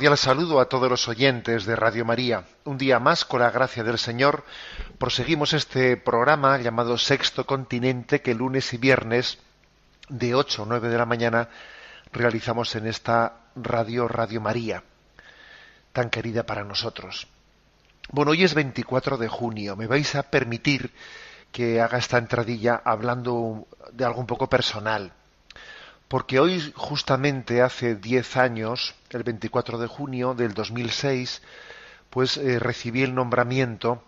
Cordial saludo a todos los oyentes de Radio María. Un día más, con la gracia del Señor, proseguimos este programa llamado Sexto Continente que lunes y viernes de 8 a 9 de la mañana realizamos en esta radio Radio María, tan querida para nosotros. Bueno, hoy es 24 de junio. Me vais a permitir que haga esta entradilla hablando de algo un poco personal porque hoy justamente hace 10 años, el 24 de junio del 2006, pues eh, recibí el nombramiento,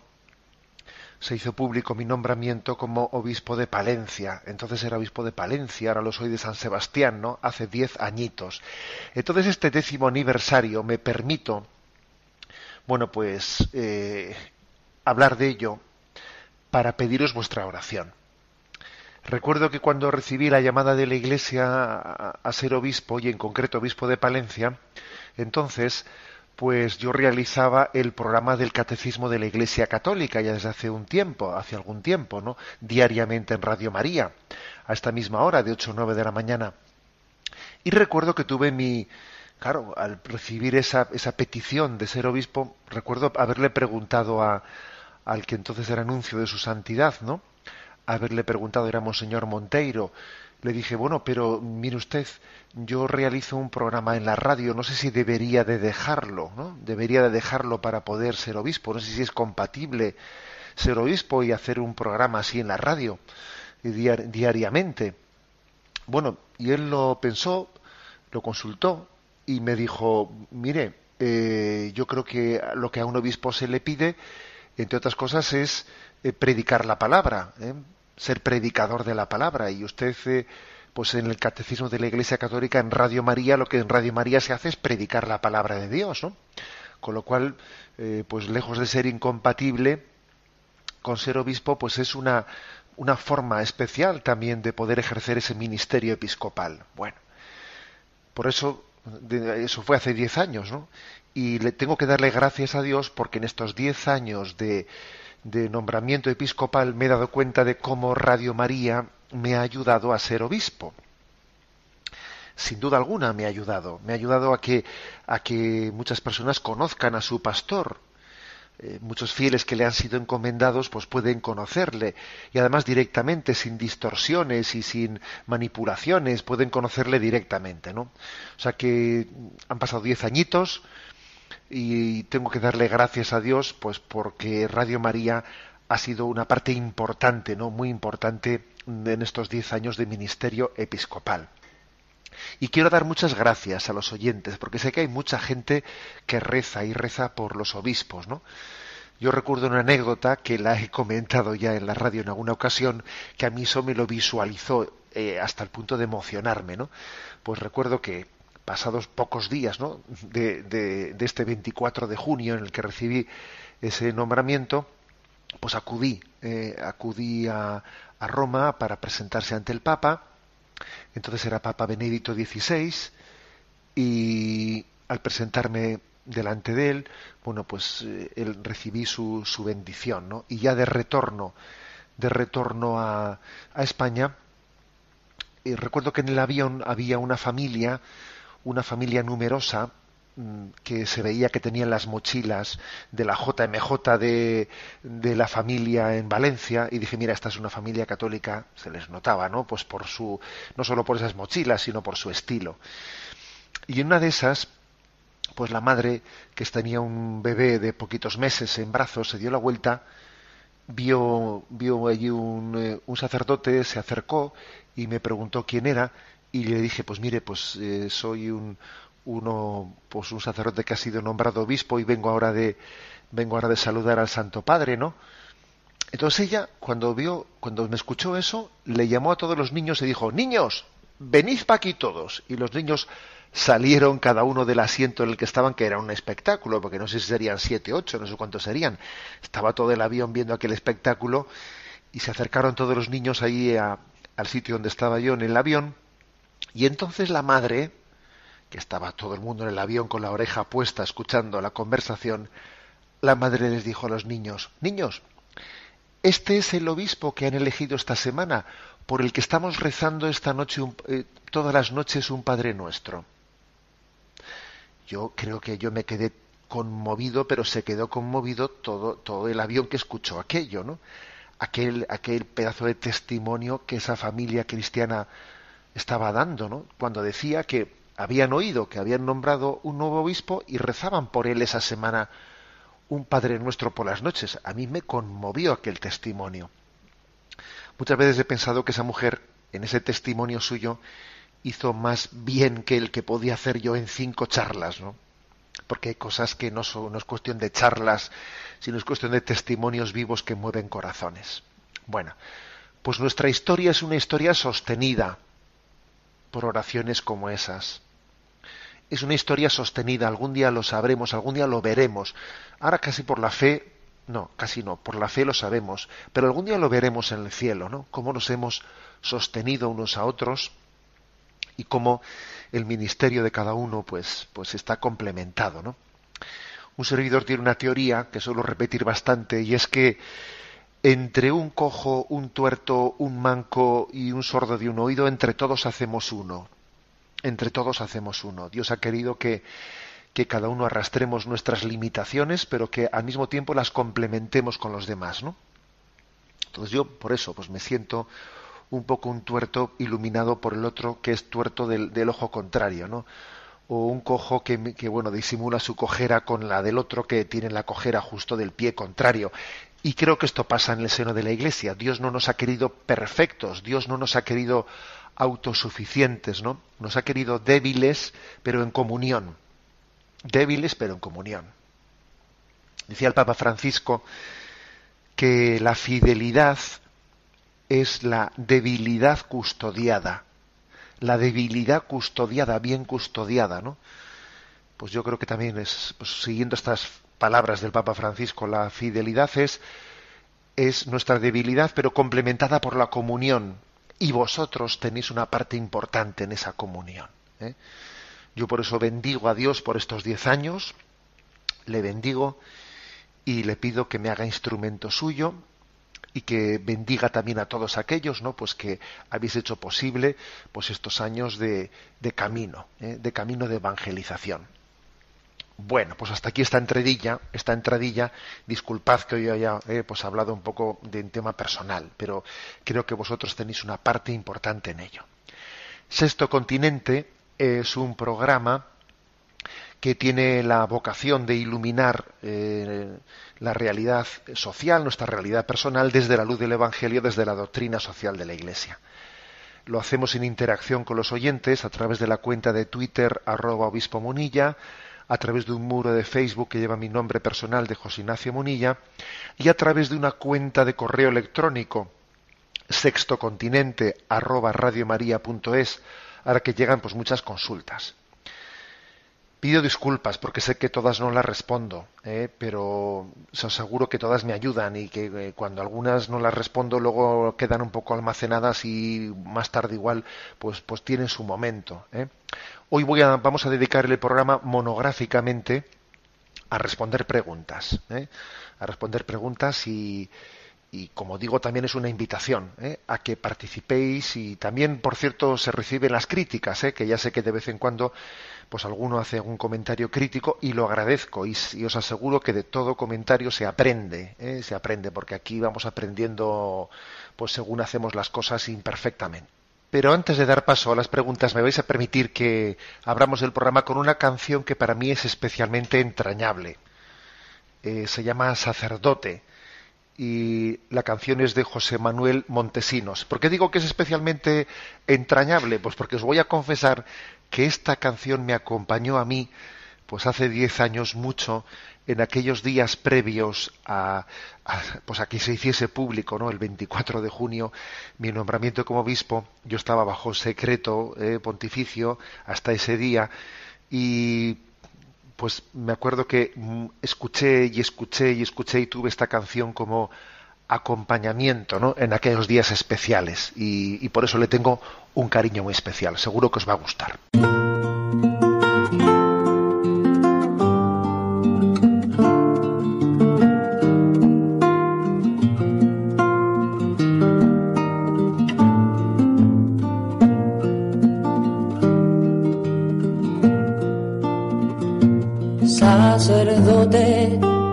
se hizo público mi nombramiento como obispo de Palencia. Entonces era obispo de Palencia, ahora lo soy de San Sebastián, ¿no? Hace 10 añitos. Entonces este décimo aniversario me permito, bueno, pues eh, hablar de ello para pediros vuestra oración. Recuerdo que cuando recibí la llamada de la Iglesia a, ser obispo, y en concreto obispo de Palencia, entonces, pues yo realizaba el programa del Catecismo de la Iglesia Católica ya desde hace un tiempo, hace algún tiempo, ¿no? Diariamente en Radio María, a esta misma hora, de 8 o 9 de la mañana. Y recuerdo que tuve mi, claro, al recibir esa, esa petición de ser obispo, recuerdo haberle preguntado a, al que entonces era anuncio de su santidad, ¿no? Haberle preguntado, era Monseñor Monteiro, le dije, bueno, pero mire usted, yo realizo un programa en la radio, no sé si debería de dejarlo, ¿no? Debería de dejarlo para poder ser obispo, no sé si es compatible ser obispo y hacer un programa así en la radio diar- diariamente. Bueno, y él lo pensó, lo consultó y me dijo, mire, eh, yo creo que lo que a un obispo se le pide, entre otras cosas, es eh, predicar la palabra, ¿eh? ser predicador de la palabra. Y usted, eh, pues en el Catecismo de la Iglesia Católica, en Radio María, lo que en Radio María se hace es predicar la palabra de Dios, ¿no? Con lo cual, pues lejos de ser incompatible con ser obispo, pues es una, una forma especial también de poder ejercer ese ministerio episcopal. Bueno, por eso, eso fue hace 10 años, ¿no? Y le tengo que darle gracias a Dios porque en estos 10 años de, de nombramiento episcopal me he dado cuenta de cómo Radio María me ha ayudado a ser obispo. Sin duda alguna me ha ayudado. Me ha ayudado a que, a que muchas personas conozcan a su pastor, eh, muchos fieles que le han sido encomendados pues pueden conocerle y además directamente sin distorsiones y sin manipulaciones pueden conocerle directamente no o sea que han pasado diez añitos y tengo que darle gracias a Dios pues porque Radio María ha sido una parte importante no muy importante en estos diez años de ministerio episcopal y quiero dar muchas gracias a los oyentes, porque sé que hay mucha gente que reza y reza por los obispos, ¿no? Yo recuerdo una anécdota que la he comentado ya en la radio en alguna ocasión, que a mí eso me lo visualizó eh, hasta el punto de emocionarme, ¿no? Pues recuerdo que pasados pocos días, ¿no? De, este 24 de junio en el que recibí ese nombramiento, pues acudí, eh, acudí a, a Roma para presentarse ante el Papa, entonces era Papa Benedicto XVI y al presentarme delante de él, bueno, pues eh, él recibí su, su bendición, ¿no? Y ya de retorno, de retorno a, a España, y recuerdo que en el avión había una familia, una familia numerosa, mm, que se veía que tenían las mochilas de la JMJ de, de la familia en Valencia y dije, mira, esta es una familia católica, se les notaba, ¿no? Pues por su, no solo por esas mochilas, sino por su estilo. Y en una de esas, pues la madre, que tenía un bebé de poquitos meses en brazos, se dio la vuelta vio, vio allí un, eh, un, sacerdote, se acercó y me preguntó quién era y le dije, pues mire, pues eh, soy un, uno, pues un sacerdote que ha sido nombrado obispo y vengo ahora de, vengo ahora de saludar al Santo Padre, ¿no? Entonces ella, cuando vio, cuando me escuchó eso, le llamó a todos los niños y dijo, niños, venid para aquí todos. Y los niños salieron cada uno del asiento en el que estaban, que era un espectáculo, porque no sé si serían siete, ocho, no sé cuántos serían. Estaba todo el avión viendo aquel espectáculo y se acercaron todos los niños ahí al sitio donde estaba yo en el avión. Y entonces la madre, que estaba todo el mundo en el avión con la oreja puesta escuchando la conversación, la madre les dijo a los niños, niños, este es el obispo que han elegido esta semana, por el que estamos rezando esta noche, eh, todas las noches un Padre Nuestro. Yo creo que yo me quedé conmovido, pero se quedó conmovido todo, todo el avión que escuchó aquello, ¿no? Aquel, aquel pedazo de testimonio que esa familia cristiana estaba dando, ¿no? Cuando decía que habían oído que habían nombrado un nuevo obispo y rezaban por él esa semana un Padre Nuestro por las noches. A mí me conmovió aquel testimonio. Muchas veces he pensado que esa mujer, en ese testimonio suyo, hizo más bien que el que podía hacer yo en cinco charlas, ¿no? Porque hay cosas que no, son, no es cuestión de charlas, sino es cuestión de testimonios vivos que mueven corazones. Bueno, pues nuestra historia es una historia sostenida por oraciones como esas. Es una historia sostenida, algún día lo sabremos, algún día lo veremos. Ahora casi por la fe, no, casi no, por la fe lo sabemos, pero algún día lo veremos en el cielo, ¿no? Cómo nos hemos sostenido unos a otros y cómo el ministerio de cada uno pues, pues está complementado. ¿no? Un servidor tiene una teoría que suelo repetir bastante y es que entre un cojo, un tuerto, un manco y un sordo de un oído, entre todos hacemos uno. Entre todos hacemos uno. Dios ha querido que, que cada uno arrastremos nuestras limitaciones, pero que al mismo tiempo las complementemos con los demás, ¿no? Entonces yo por eso pues me siento un poco un tuerto iluminado por el otro que es tuerto del, ojo contrario, ¿no? O un cojo que, que, bueno, disimula su cojera con la del otro que tiene la cojera justo del pie contrario. Y creo que esto pasa en el seno de la Iglesia. Dios no nos ha querido perfectos, Dios no nos ha querido autosuficientes, ¿no? Nos ha querido débiles, pero en comunión. Débiles, pero en comunión. Decía el Papa Francisco que la fidelidad es la debilidad custodiada. La debilidad custodiada, bien custodiada, ¿no? Pues yo creo que también es, pues, siguiendo estas palabras del Papa Francisco, la fidelidad es, es nuestra debilidad, pero complementada por la comunión. Y vosotros tenéis una parte importante en esa comunión. ¿eh? Yo por eso bendigo a Dios por estos diez años, le bendigo y le pido que me haga instrumento suyo y que bendiga también a todos aquellos no pues que habéis hecho posible pues estos años de, camino ¿eh? de camino de evangelización bueno pues hasta aquí esta entradilla esta entradilla disculpad que hoy haya eh, pues hablado un poco de un tema personal pero creo que vosotros tenéis una parte importante en ello sexto continente es un programa que tiene la vocación de iluminar eh, la realidad social, nuestra realidad personal, desde la luz del Evangelio, desde la doctrina social de la Iglesia. Lo hacemos en interacción con los oyentes a través de la cuenta de Twitter arroba obispo Munilla, a través de un muro de Facebook que lleva mi nombre personal de José Ignacio Munilla y a través de una cuenta de correo electrónico sextocontinente arroba radiomaria.es, ahora que llegan pues muchas consultas. Pido disculpas porque sé que todas no las respondo, ¿eh? pero os aseguro que todas me ayudan y que eh, cuando algunas no las respondo luego quedan un poco almacenadas y más tarde igual pues, pues tienen su momento. ¿eh? Hoy voy a, vamos a dedicar el programa monográficamente a responder preguntas, a responder preguntas y, y como digo también es una invitación a que participéis y también por cierto se reciben las críticas que ya sé que de vez en cuando pues alguno hace algún comentario crítico y lo agradezco y, os aseguro que de todo comentario se aprende, ¿eh? se aprende porque aquí vamos aprendiendo pues según hacemos las cosas imperfectamente. Pero antes de dar paso a las preguntas, me vais a permitir que abramos el programa con una canción que para mí es especialmente entrañable. Eh, se llama Sacerdote y la canción es de José Manuel Montesinos. ¿Por qué digo que es especialmente entrañable? Pues porque os voy a confesar que esta canción me acompañó a mí, pues hace diez años mucho, en aquellos días previos a, pues a que se hiciese público, ¿no? El 24 de junio, mi nombramiento como obispo, yo estaba bajo secreto eh, pontificio hasta ese día y pues me acuerdo que mm, escuché y escuché y escuché y tuve esta canción como acompañamiento ¿no? en aquellos días especiales y, y por eso le tengo un cariño muy especial. Seguro que os va a gustar.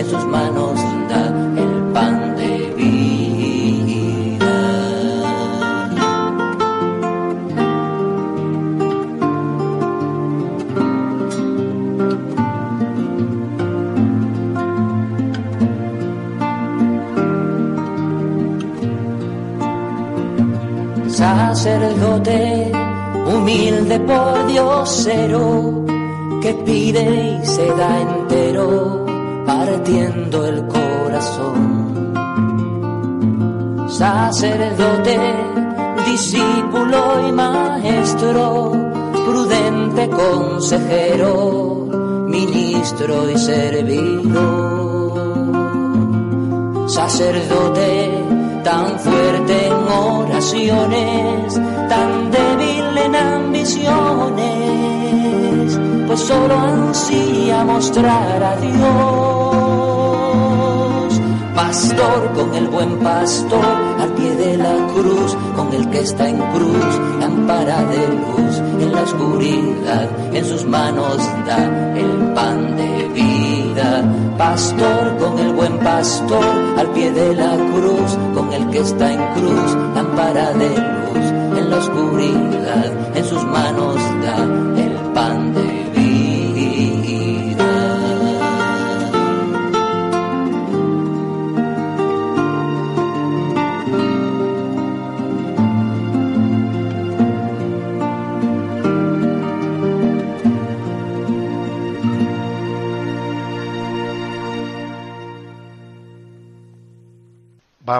en sus manos da el pan de vida. Sacerdote, humilde por Diosero, que pide y se da entero, partiendo el corazón. Sacerdote, discípulo y maestro, prudente consejero, ministro y servidor. Sacerdote, tan fuerte en oraciones, tan débil en ambiciones, pues solo ansía mostrar a Dios. Pastor con el buen pastor, al pie de la cruz, con el que está en cruz, lámpara de luz en la oscuridad, en sus manos da el pan de vida. Pastor con el buen pastor, al pie de la cruz, con el que está en cruz, lámpara de luz en la oscuridad, en sus manos da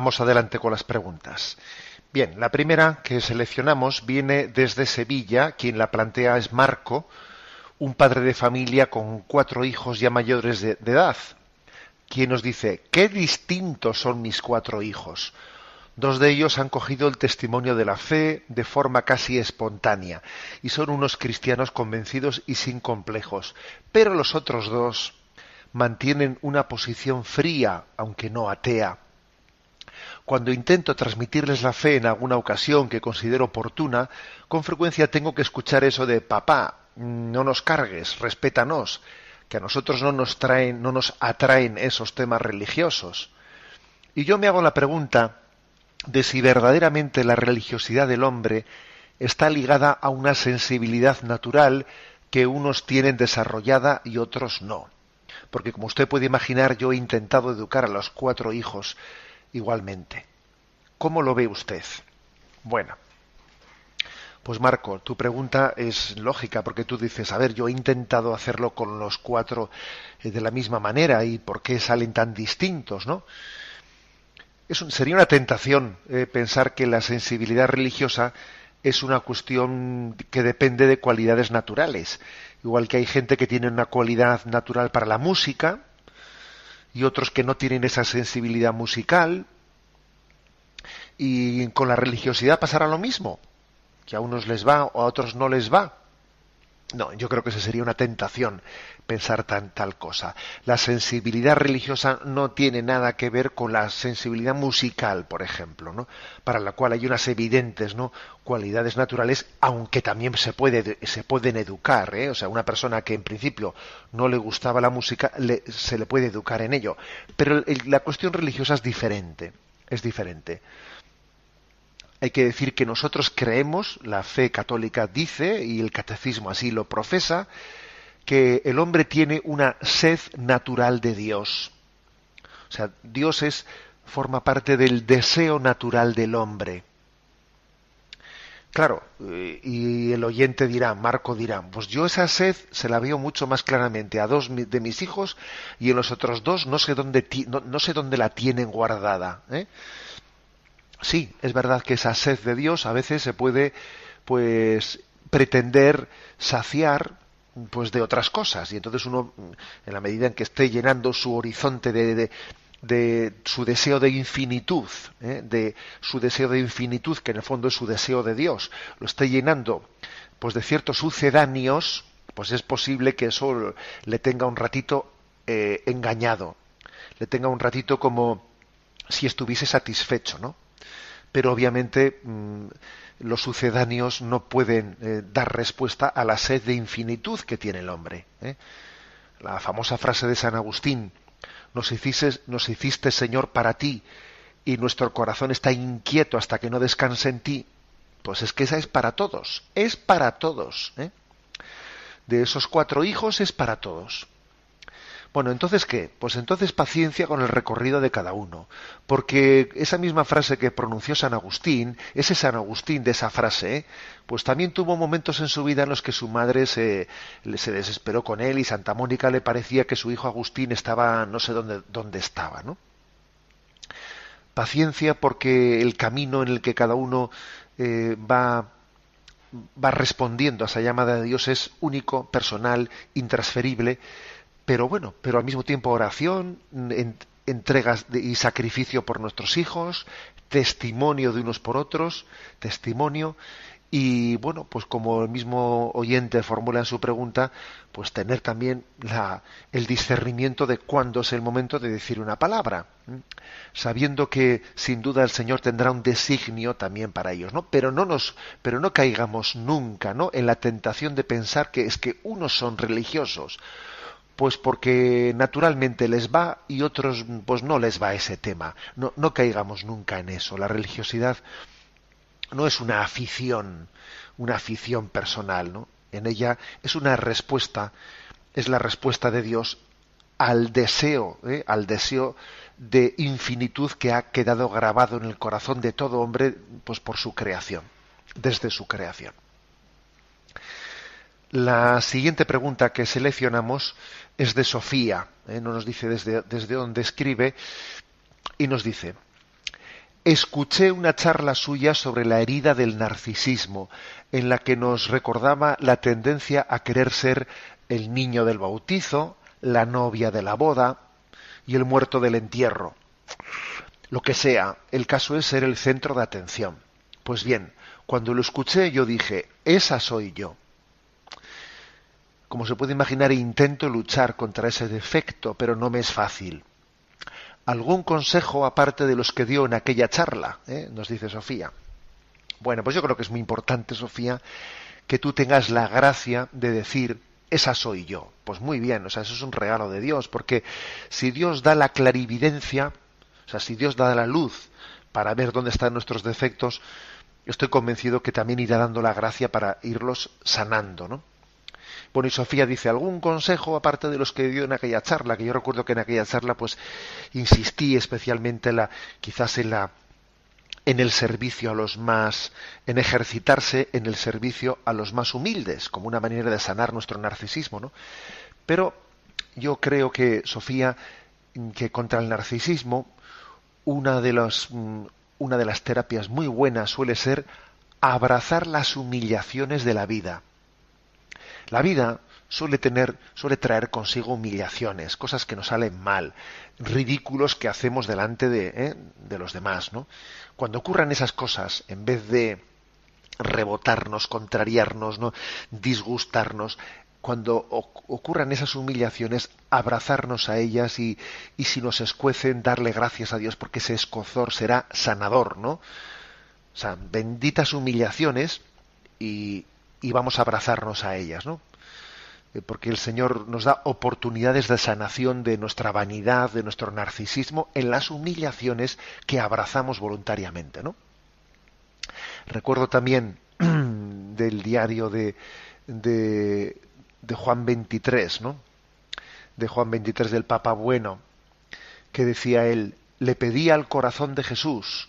Vamos adelante con las preguntas. Bien, la primera que seleccionamos viene desde Sevilla. Quien la plantea es Marco, un padre de familia con cuatro hijos ya mayores de, edad. Quien nos dice, qué distintos son mis cuatro hijos. Dos de ellos han cogido el testimonio de la fe de forma casi espontánea y son unos cristianos convencidos y sin complejos. Pero los otros dos mantienen una posición fría, aunque no atea cuando intento transmitirles la fe en alguna ocasión que considero oportuna, con frecuencia tengo que escuchar eso de papá, no nos cargues, respétanos, que a nosotros no nos traen, no nos atraen esos temas religiosos. Y yo me hago la pregunta de si verdaderamente la religiosidad del hombre está ligada a una sensibilidad natural que unos tienen desarrollada y otros no. Porque como usted puede imaginar, yo he intentado educar a los cuatro hijos igualmente. ¿Cómo lo ve usted? Bueno, pues Marco, tu pregunta es lógica porque tú dices, a ver, yo he intentado hacerlo con los cuatro eh, de la misma manera y por qué salen tan distintos, ¿no? sería una tentación eh, pensar que la sensibilidad religiosa es una cuestión que depende de cualidades naturales. Igual que hay gente que tiene una cualidad natural para la música y otros que no tienen esa sensibilidad musical. Y con la religiosidad pasará lo mismo, que a unos les va o a otros no les va. No, yo creo que esa sería una tentación pensar tan, tal cosa. La sensibilidad religiosa no tiene nada que ver con la sensibilidad musical, por ejemplo, ¿no? para la cual hay unas evidentes ¿no? cualidades naturales, aunque también se, puede, se pueden educar. ¿eh? O sea, una persona que en principio no le gustaba la música, se le puede educar en ello. Pero la cuestión religiosa es diferente, es diferente. Hay que decir que nosotros creemos, la fe católica dice, y el catecismo así lo profesa, que el hombre tiene una sed natural de Dios. O sea, Dios es forma parte del deseo natural del hombre. Claro, eh, y el oyente dirá, Marco dirá, pues yo esa sed se la veo mucho más claramente a dos de mis hijos y en los otros dos no sé dónde, no, sé dónde la tienen guardada. ¿eh? Sí, es verdad que esa sed de Dios a veces se puede, pues, pretender saciar pues de otras cosas. Y entonces uno en la medida en que esté llenando su horizonte de, de, su deseo de infinitud ¿eh? de su deseo de infinitud que en el fondo es su deseo de Dios lo esté llenando pues de ciertos sucedáneos pues es posible que eso le tenga un ratito eh, engañado. Le tenga un ratito como si estuviese satisfecho no pero obviamente mm, los sucedáneos no pueden eh, dar respuesta a la sed de infinitud que tiene el hombre. ¿eh? La famosa frase de San Agustín, nos hiciste, nos hiciste Señor para ti y nuestro corazón está inquieto hasta que no descanse en ti, pues es que esa es para todos, es para todos. ¿eh? De esos cuatro hijos es para todos. Bueno, entonces qué? Pues entonces paciencia con el recorrido de cada uno, porque esa misma frase que pronunció San Agustín, ese San Agustín de esa frase, pues también tuvo momentos en su vida en los que su madre se, se desesperó con él y Santa Mónica le parecía que su hijo Agustín estaba no sé dónde, dónde estaba, ¿no? Paciencia porque el camino en el que cada uno eh, va va respondiendo a esa llamada de Dios es único, personal, intransferible pero bueno, pero al mismo tiempo oración, entregas y sacrificio por nuestros hijos, testimonio de unos por otros, testimonio y bueno, pues como el mismo oyente formula en su pregunta, pues tener también la, el discernimiento de cuándo es el momento de decir una palabra, sabiendo que sin duda el Señor tendrá un designio también para ellos, ¿no? Pero no nos, pero no caigamos nunca, ¿no? En la tentación de pensar que es que unos son religiosos, pues porque naturalmente les va y otros pues no les va ese tema. No, no caigamos nunca en eso. La religiosidad no es una afición, una afición personal, ¿no? En ella es una respuesta, es la respuesta de Dios al deseo, ¿eh? al deseo de infinitud que ha quedado grabado en el corazón de todo hombre, pues por su creación, desde su creación. La siguiente pregunta que seleccionamos es de Sofía, ¿eh? no nos dice desde, desde dónde escribe, y nos dice, escuché una charla suya sobre la herida del narcisismo, en la que nos recordaba la tendencia a querer ser el niño del bautizo, la novia de la boda y el muerto del entierro. Lo que sea, el caso es ser el centro de atención. Pues bien, cuando lo escuché yo dije, esa soy yo como se puede imaginar, intento luchar contra ese defecto, pero no me es fácil. ¿Algún consejo aparte de los que dio en aquella charla? ¿Eh? Nos dice Sofía. Bueno, pues yo creo que es muy importante, Sofía, que tú tengas la gracia de decir, esa soy yo. Pues muy bien, o sea, eso es un regalo de Dios, porque si Dios da la clarividencia, o sea, si Dios da la luz para ver dónde están nuestros defectos, estoy convencido que también irá dando la gracia para irlos sanando, ¿no? Bueno, y Sofía dice, ¿algún consejo aparte de los que dio en aquella charla? Que yo recuerdo que en aquella charla pues insistí especialmente la, quizás en la en el servicio a los más, en ejercitarse en el servicio a los más humildes, como una manera de sanar nuestro narcisismo, ¿no? Pero yo creo que, Sofía, que contra el narcisismo, una de, los, mm, una de las terapias muy buenas suele ser abrazar las humillaciones de la vida. La vida suele tener, suele traer consigo humillaciones, cosas que nos salen mal, ridículos que hacemos delante de, ¿eh? de los demás, ¿no? Cuando ocurran esas cosas, en vez de rebotarnos, contrariarnos, ¿no? disgustarnos, cuando ocurran esas humillaciones, abrazarnos a ellas y, y, si nos escuecen, darle gracias a Dios porque ese escozor será sanador, ¿no? O sea, benditas humillaciones y, y vamos a abrazarnos a ellas, ¿no? Eh, porque el Señor nos da oportunidades de sanación de nuestra vanidad, de nuestro narcisismo, en las humillaciones que abrazamos voluntariamente, ¿no? Recuerdo también del diario de, de, Juan 23, ¿no? De Juan 23 del Papa Bueno, que decía él, le pedía al corazón de Jesús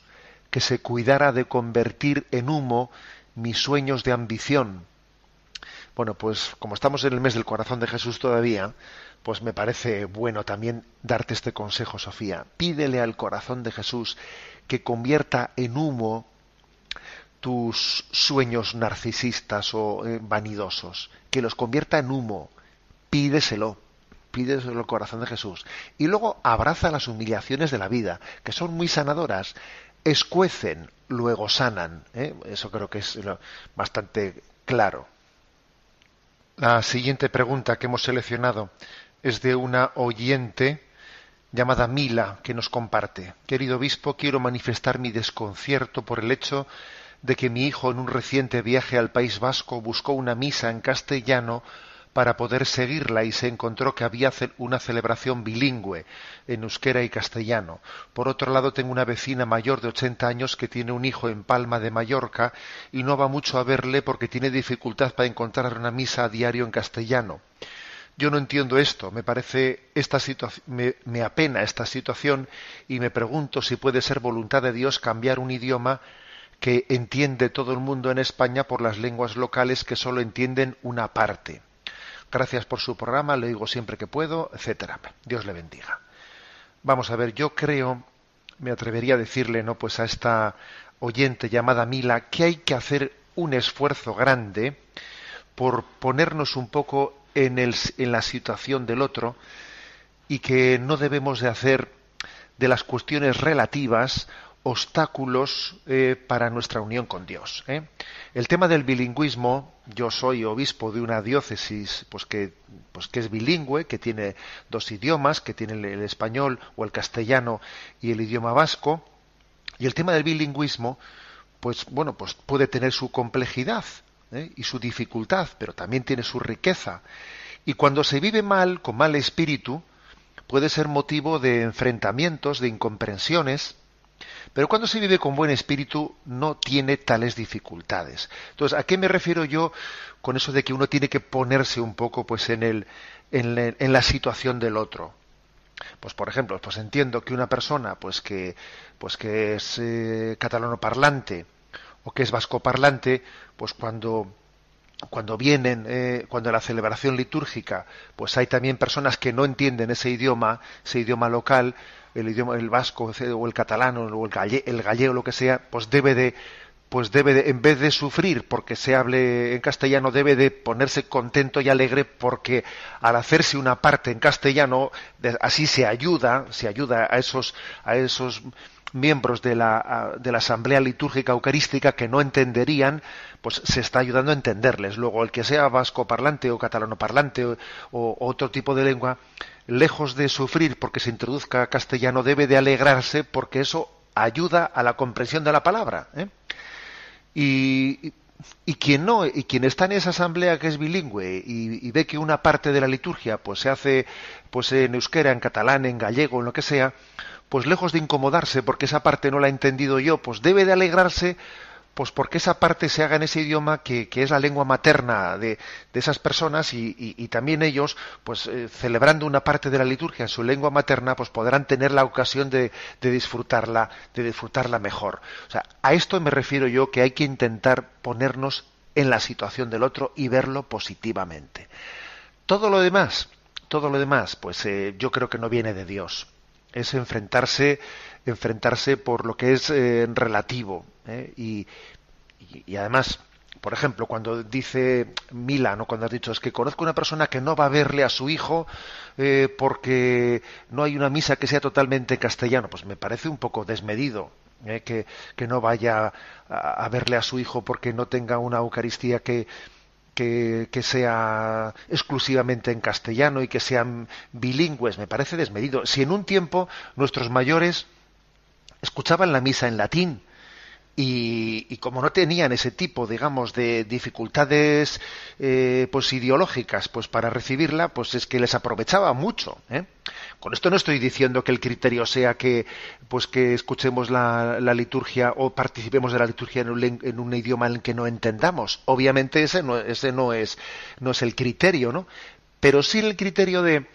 que se cuidara de convertir en humo mis sueños de ambición. Bueno, pues como estamos en el mes del corazón de Jesús todavía, pues me parece bueno también darte este consejo, Sofía. Pídele al corazón de Jesús que convierta en humo tus sueños narcisistas o eh, vanidosos, que los convierta en humo. Pídeselo, pídeselo al corazón de Jesús. Y luego abraza las humillaciones de la vida, que son muy sanadoras. Escuecen, luego sanan. ¿eh? Eso creo que es bastante claro. La siguiente pregunta que hemos seleccionado es de una oyente llamada Mila, que nos comparte. Querido obispo, quiero manifestar mi desconcierto por el hecho de que mi hijo en un reciente viaje al País Vasco buscó una misa en castellano para poder seguirla y se encontró que había una celebración bilingüe en euskera y castellano. Por otro lado, tengo una vecina mayor de 80 años que tiene un hijo en Palma de Mallorca y no va mucho a verle porque tiene dificultad para encontrar una misa a diario en castellano. Yo no entiendo esto, me parece esta situación, me, me apena esta situación y me pregunto si puede ser voluntad de Dios cambiar un idioma que entiende todo el mundo en España por las lenguas locales que solo entienden una parte. Gracias por su programa, le digo siempre que puedo, etcétera. Dios le bendiga. Vamos a ver, yo creo, me atrevería a decirle, ¿no? Pues a esta oyente llamada Mila, que hay que hacer un esfuerzo grande por ponernos un poco en, el, en la situación del otro y que no debemos de hacer de las cuestiones relativas obstáculos eh, para nuestra unión con Dios. ¿eh? El tema del bilingüismo, yo soy obispo de una diócesis pues que, pues que es bilingüe, que tiene dos idiomas, que tiene el, español o el castellano y el idioma vasco, y el tema del bilingüismo, pues bueno, pues puede tener su complejidad ¿eh? y su dificultad, pero también tiene su riqueza. Y cuando se vive mal, con mal espíritu, puede ser motivo de enfrentamientos, de incomprensiones, pero cuando se vive con buen espíritu no tiene tales dificultades. Entonces, ¿a qué me refiero yo con eso de que uno tiene que ponerse un poco pues en el en, la situación del otro? Pues por ejemplo, pues entiendo que una persona pues que pues que es eh, catalano parlante o que es vasco parlante, pues cuando cuando vienen, eh, cuando en la celebración litúrgica, pues hay también personas que no entienden ese idioma, ese idioma local, el idioma el vasco o el catalano o el, el gallego lo que sea pues debe de pues debe de, en vez de sufrir porque se hable en castellano debe de ponerse contento y alegre porque al hacerse una parte en castellano así se ayuda se ayuda a esos a esos miembros de la, de la asamblea litúrgica eucarística que no entenderían pues se está ayudando a entenderles luego el que sea vasco parlante o catalano parlante o, otro tipo de lengua lejos de sufrir porque se introduzca castellano, debe de alegrarse porque eso ayuda a la comprensión de la palabra. ¿eh? Y, y, quien no, y quien está en esa asamblea que es bilingüe y, ve que una parte de la liturgia pues se hace pues en euskera, en catalán, en gallego, en lo que sea, pues lejos de incomodarse porque esa parte no la he entendido yo, pues debe de alegrarse pues porque esa parte se haga en ese idioma que, es la lengua materna de, esas personas y, también ellos, pues eh, celebrando una parte de la liturgia en su lengua materna, pues podrán tener la ocasión de, disfrutarla, de disfrutarla mejor. O sea, a esto me refiero yo que hay que intentar ponernos en la situación del otro y verlo positivamente. Todo lo demás, todo lo demás, pues eh, yo creo que no viene de Dios. Es enfrentarse enfrentarse por lo que es eh, relativo. ¿eh? Y, y, además, por ejemplo, cuando dice Mila, ¿no? cuando has dicho, es que conozco una persona que no va a verle a su hijo eh, porque no hay una misa que sea totalmente castellano, pues me parece un poco desmedido. Que, que, no vaya a, a verle a su hijo porque no tenga una Eucaristía que, que, sea exclusivamente en castellano y que sean bilingües, me parece desmedido. Si en un tiempo nuestros mayores escuchaban la misa en latín, y, como no tenían ese tipo, digamos, de dificultades eh, pues ideológicas, pues para recibirla, pues es que les aprovechaba mucho. ¿eh? Con esto no estoy diciendo que el criterio sea que, pues que escuchemos la, liturgia o participemos de la liturgia en un, idioma en el que no entendamos. Obviamente ese no, ese no es, no es el criterio, ¿no? Pero sí el criterio de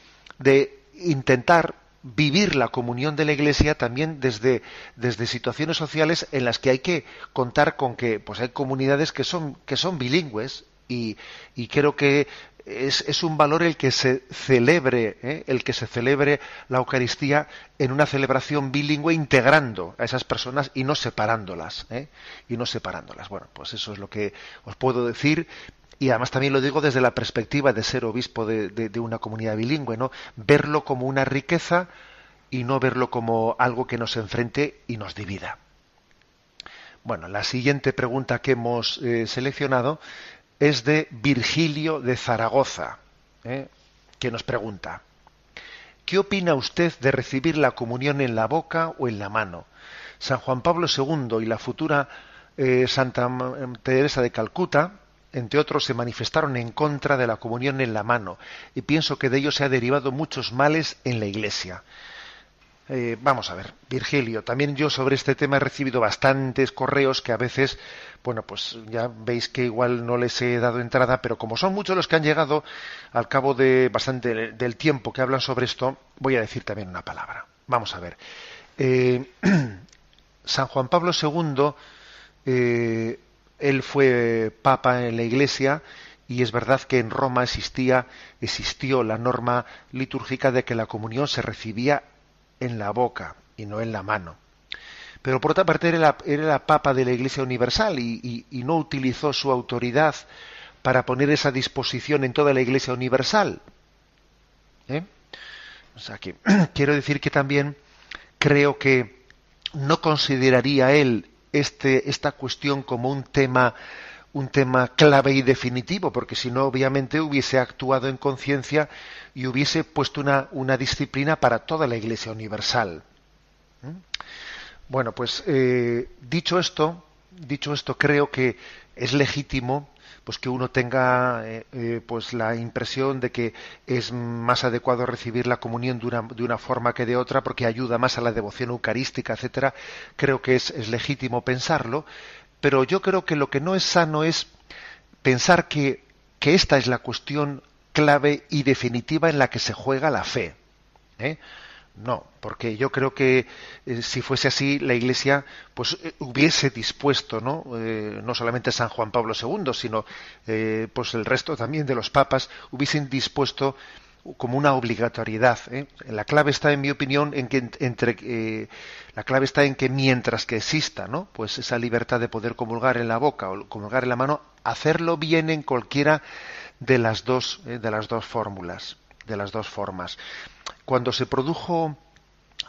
intentar vivir la comunión de la Iglesia también desde, desde situaciones sociales en las que hay que contar con que pues hay comunidades que son, que son bilingües y, y creo que es, es, un valor el que se celebre, ¿eh? el que se celebre la Eucaristía en una celebración bilingüe integrando a esas personas y no separándolas, ¿eh? y no separándolas. Bueno, pues eso es lo que os puedo decir y además también lo digo desde la perspectiva de ser obispo de, una comunidad bilingüe, ¿no? Verlo como una riqueza y no verlo como algo que nos enfrente y nos divida. Bueno, la siguiente pregunta que hemos eh, seleccionado es de Virgilio de Zaragoza, ¿eh? que nos pregunta, ¿qué opina usted de recibir la comunión en la boca o en la mano? San Juan Pablo II y la futura eh, Santa Teresa de Calcuta entre otros, se manifestaron en contra de la comunión en la mano, y pienso que de ello se ha derivado muchos males en la Iglesia. Eh, vamos a ver, Virgilio, también yo sobre este tema he recibido bastantes correos que a veces, bueno, pues ya veis que igual no les he dado entrada, pero como son muchos los que han llegado al cabo de bastante del tiempo que hablan sobre esto, voy a decir también una palabra. Vamos a ver. Eh, San Juan Pablo II él fue papa en la Iglesia y es verdad que en Roma existía, existió la norma litúrgica de que la comunión se recibía en la boca y no en la mano. Pero por otra parte era la, papa de la Iglesia Universal y, no utilizó su autoridad para poner esa disposición en toda la Iglesia Universal. ¿Eh? O sea que quiero decir que también creo que no consideraría él este, esta cuestión como un tema un tema clave y definitivo, porque si no, obviamente hubiese actuado en conciencia y hubiese puesto una, una, disciplina para toda la Iglesia universal. ¿Mm? Bueno, pues eh, dicho esto, dicho esto, creo que es legítimo pues que uno tenga eh, eh, pues la impresión de que es más adecuado recibir la comunión de una, forma que de otra porque ayuda más a la devoción eucarística, etcétera. Creo que es, es legítimo pensarlo, pero yo creo que lo que no es sano es pensar que, que esta es la cuestión clave y definitiva en la que se juega la fe. ¿eh? No, porque yo creo que eh, si fuese así, la Iglesia pues eh, hubiese dispuesto, ¿no? Eh, no solamente San Juan Pablo II, sino pues el resto también de los papas hubiesen dispuesto como una obligatoriedad. La clave está, en mi opinión, en que entre la clave está en que mientras que exista, ¿no? Pues esa libertad de poder comulgar en la boca o comulgar en la mano, hacerlo bien en cualquiera de las dos de las dos fórmulas, de las dos formas. Cuando se produjo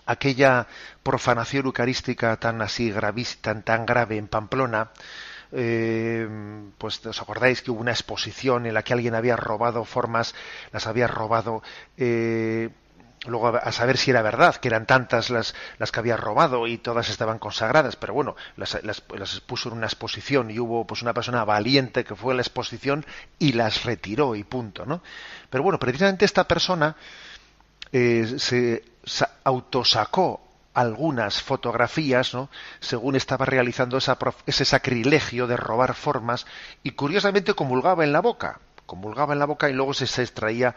aquella profanación eucarística tan así gravísima, tan, grave en Pamplona, eh, pues os acordáis que hubo una exposición en la que alguien había robado formas, las había robado, eh, luego a saber si era verdad, que eran tantas las, las que había robado y todas estaban consagradas, pero bueno, las, las, expuso en una exposición y hubo pues una persona valiente que fue a la exposición y las retiró y punto, ¿no? Pero bueno, precisamente esta persona eh, se autosacó algunas fotografías, ¿no? según estaba realizando ese sacrilegio de robar formas, y curiosamente comulgaba en la boca, comulgaba en la boca y luego se, extraía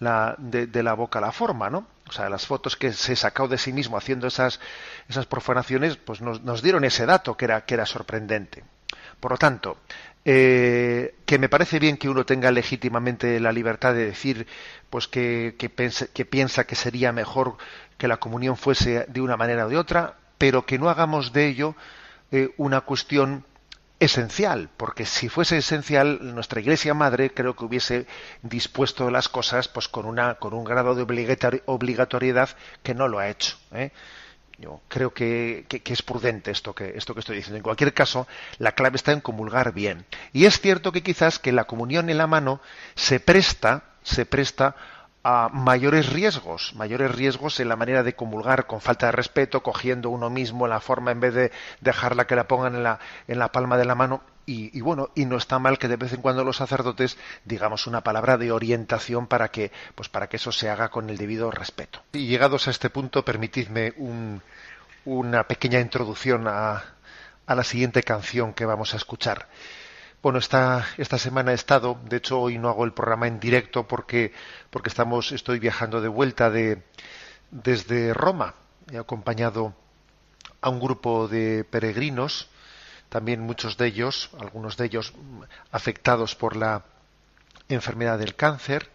la, de, la boca la forma, ¿no? O sea, las fotos que se sacó de sí mismo haciendo esas, esas profanaciones, pues nos, nos dieron ese dato que era, que era sorprendente. Por lo tanto, eh, que me parece bien que uno tenga legítimamente la libertad de decir pues que, que, piensa que sería mejor que la comunión fuese de una manera o de otra, pero que no hagamos de ello eh, una cuestión esencial, porque si fuese esencial, nuestra Iglesia Madre creo que hubiese dispuesto las cosas pues con una con un grado de obligatoriedad que no lo ha hecho. ¿eh? Yo creo que, que, es prudente esto que, esto que estoy diciendo. En cualquier caso, la clave está en comulgar bien. Y es cierto que quizás que la comunión en la mano se presta, se presta a mayores riesgos, mayores riesgos en la manera de comulgar con falta de respeto, cogiendo uno mismo la forma en vez de dejarla que la pongan en la, en la palma de la mano. Y, bueno, y no está mal que de vez en cuando los sacerdotes digamos una palabra de orientación para que, pues para que eso se haga con el debido respeto. Y llegados a este punto, permitidme una pequeña introducción a, a la siguiente canción que vamos a escuchar. Bueno, esta, esta semana he estado, de hecho hoy no hago el programa en directo porque, porque estamos, estoy viajando de vuelta de, desde Roma. He acompañado a un grupo de peregrinos, también muchos de ellos, algunos de ellos afectados por la enfermedad del cáncer,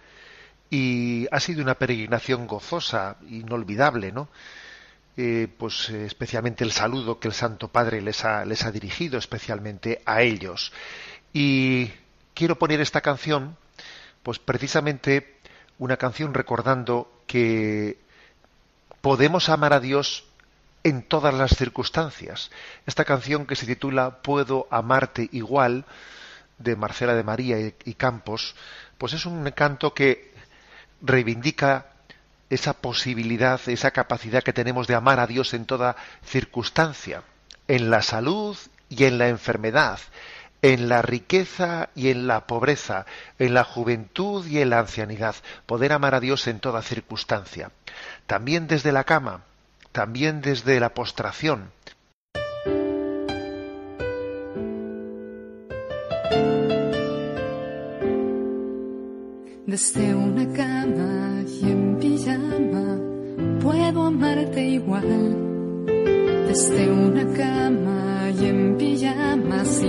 y ha sido una peregrinación gozosa, inolvidable, ¿no? Eh, pues especialmente el saludo que el Santo Padre les ha, les ha dirigido especialmente a ellos. Y quiero poner esta canción, pues precisamente una canción recordando que podemos amar a Dios en todas las circunstancias. Esta canción que se titula Puedo amarte igual, de Marcela de María y Campos, pues es un canto que reivindica esa posibilidad, esa capacidad que tenemos de amar a Dios en toda circunstancia, en la salud y en la enfermedad, en la riqueza y en la pobreza, en la juventud y en la ancianidad, poder amar a Dios en toda circunstancia, también desde la cama, también desde la postración. Desde una cama y en pijama puedo amarte igual. Desde una cama y en pijama si